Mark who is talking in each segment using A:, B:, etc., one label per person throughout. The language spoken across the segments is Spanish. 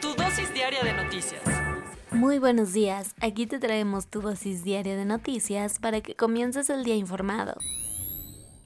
A: Tu dosis diaria de noticias.
B: Muy buenos días, aquí te traemos tu dosis diaria de noticias para que comiences el día informado.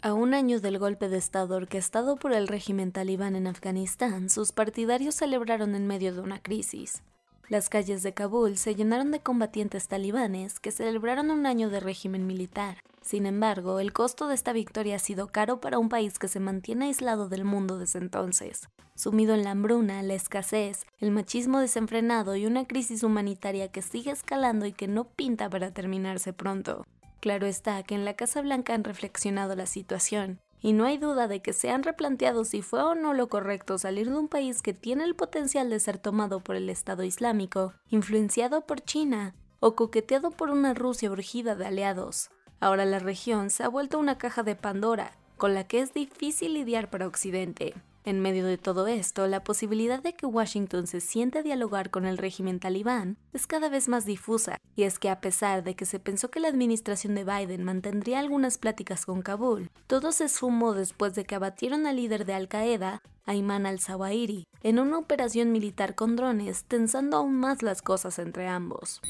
B: A un año del golpe de Estado orquestado por el régimen talibán en Afganistán, sus partidarios celebraron en medio de una crisis. Las calles de Kabul se llenaron de combatientes talibanes que celebraron un año de régimen militar. Sin embargo, el costo de esta victoria ha sido caro para un país que se mantiene aislado del mundo desde entonces, sumido en la hambruna, la escasez, el machismo desenfrenado y una crisis humanitaria que sigue escalando y que no pinta para terminarse pronto. Claro está que en la Casa Blanca han reflexionado la situación y no hay duda de que se han replanteado si fue o no lo correcto salir de un país que tiene el potencial de ser tomado por el Estado Islámico, influenciado por China o coqueteado por una Rusia urgida de aliados. Ahora la región se ha vuelto una caja de Pandora, con la que es difícil lidiar para Occidente. En medio de todo esto, la posibilidad de que Washington se siente a dialogar con el régimen talibán es cada vez más difusa, y es que a pesar de que se pensó que la administración de Biden mantendría algunas pláticas con Kabul, todo se sumó después de que abatieron al líder de Al Qaeda, Ayman al-Zawahiri, en una operación militar con drones, tensando aún más las cosas entre ambos.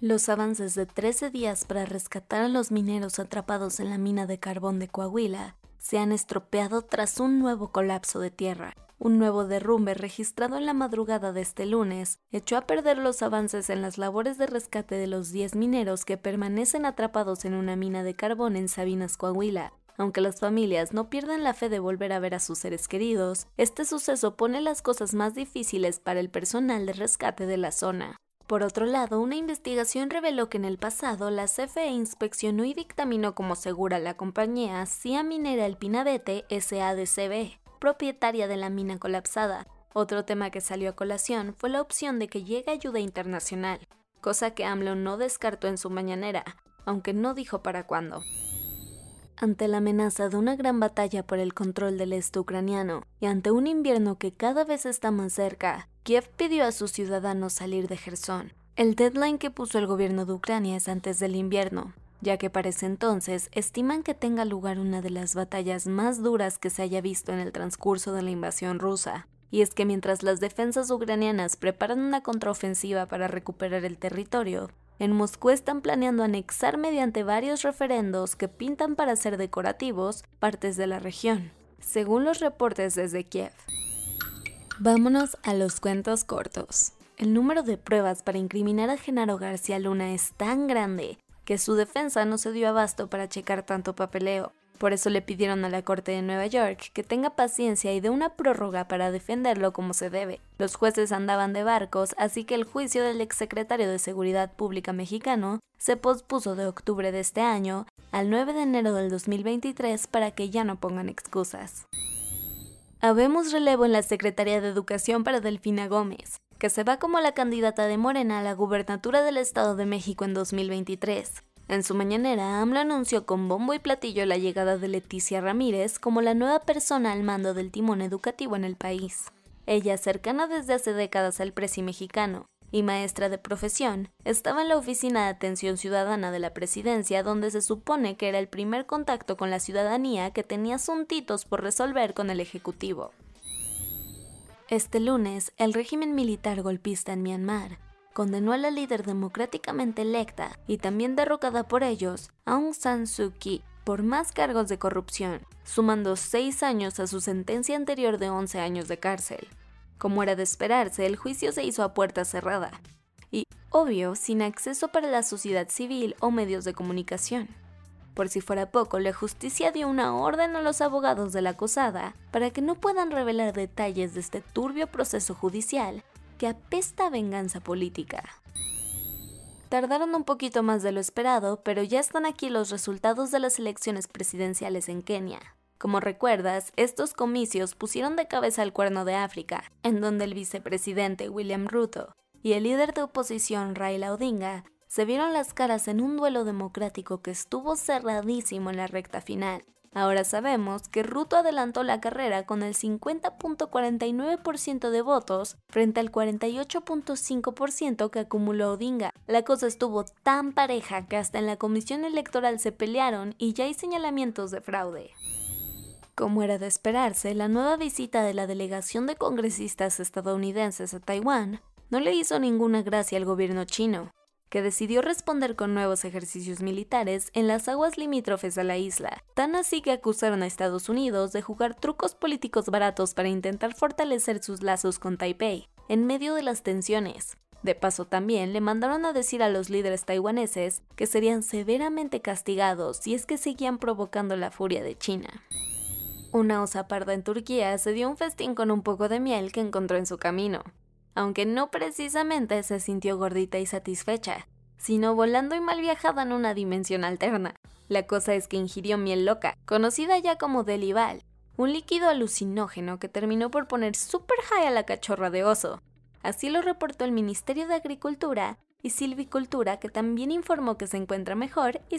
B: Los avances de 13 días para rescatar a los mineros atrapados en la mina de carbón de Coahuila se han estropeado tras un nuevo colapso de tierra. Un nuevo derrumbe registrado en la madrugada de este lunes echó a perder los avances en las labores de rescate de los 10 mineros que permanecen atrapados en una mina de carbón en Sabinas, Coahuila. Aunque las familias no pierdan la fe de volver a ver a sus seres queridos, este suceso pone las cosas más difíciles para el personal de rescate de la zona. Por otro lado, una investigación reveló que en el pasado la CFE inspeccionó y dictaminó como segura la compañía CIA Minera El Pinabete SADCB, propietaria de la mina colapsada. Otro tema que salió a colación fue la opción de que llegue ayuda internacional, cosa que AMLO no descartó en su mañanera, aunque no dijo para cuándo. Ante la amenaza de una gran batalla por el control del este ucraniano y ante un invierno que cada vez está más cerca, Kiev pidió a sus ciudadanos salir de Gerson. El deadline que puso el gobierno de Ucrania es antes del invierno, ya que para ese entonces estiman que tenga lugar una de las batallas más duras que se haya visto en el transcurso de la invasión rusa. Y es que mientras las defensas ucranianas preparan una contraofensiva para recuperar el territorio, en Moscú están planeando anexar mediante varios referendos que pintan para ser decorativos partes de la región, según los reportes desde Kiev. Vámonos a los cuentos cortos. El número de pruebas para incriminar a Genaro García Luna es tan grande que su defensa no se dio abasto para checar tanto papeleo. Por eso le pidieron a la Corte de Nueva York que tenga paciencia y dé una prórroga para defenderlo como se debe. Los jueces andaban de barcos, así que el juicio del exsecretario de Seguridad Pública mexicano se pospuso de octubre de este año al 9 de enero del 2023 para que ya no pongan excusas. Habemos relevo en la Secretaría de Educación para Delfina Gómez, que se va como la candidata de Morena a la gubernatura del Estado de México en 2023. En su mañanera, AMLO anunció con bombo y platillo la llegada de Leticia Ramírez como la nueva persona al mando del timón educativo en el país. Ella, cercana desde hace décadas al presi mexicano, y maestra de profesión, estaba en la Oficina de Atención Ciudadana de la Presidencia, donde se supone que era el primer contacto con la ciudadanía que tenía asuntitos por resolver con el Ejecutivo. Este lunes, el régimen militar golpista en Myanmar condenó a la líder democráticamente electa y también derrocada por ellos, Aung San Suu Kyi, por más cargos de corrupción, sumando seis años a su sentencia anterior de 11 años de cárcel. Como era de esperarse, el juicio se hizo a puerta cerrada y, obvio, sin acceso para la sociedad civil o medios de comunicación. Por si fuera poco, la justicia dio una orden a los abogados de la acusada para que no puedan revelar detalles de este turbio proceso judicial que apesta a venganza política. Tardaron un poquito más de lo esperado, pero ya están aquí los resultados de las elecciones presidenciales en Kenia. Como recuerdas, estos comicios pusieron de cabeza al cuerno de África, en donde el vicepresidente William Ruto y el líder de oposición Raila Odinga se vieron las caras en un duelo democrático que estuvo cerradísimo en la recta final. Ahora sabemos que Ruto adelantó la carrera con el 50.49% de votos frente al 48.5% que acumuló Odinga. La cosa estuvo tan pareja que hasta en la comisión electoral se pelearon y ya hay señalamientos de fraude. Como era de esperarse, la nueva visita de la delegación de congresistas estadounidenses a Taiwán no le hizo ninguna gracia al gobierno chino que decidió responder con nuevos ejercicios militares en las aguas limítrofes a la isla, tan así que acusaron a Estados Unidos de jugar trucos políticos baratos para intentar fortalecer sus lazos con Taipei, en medio de las tensiones. De paso también le mandaron a decir a los líderes taiwaneses que serían severamente castigados si es que seguían provocando la furia de China. Una osa parda en Turquía se dio un festín con un poco de miel que encontró en su camino aunque no precisamente se sintió gordita y satisfecha, sino volando y mal viajada en una dimensión alterna. La cosa es que ingirió miel loca, conocida ya como Delival, un líquido alucinógeno que terminó por poner super high a la cachorra de oso. Así lo reportó el Ministerio de Agricultura y Silvicultura, que también informó que se encuentra mejor y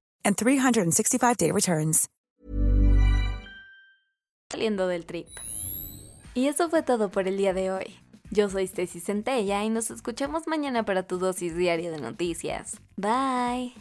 C: and 365-day returns.
B: Saliendo del trip. Y eso fue todo por el día de hoy. Yo soy Stacy Centella y nos escuchamos mañana para tu dosis diaria de noticias. Bye.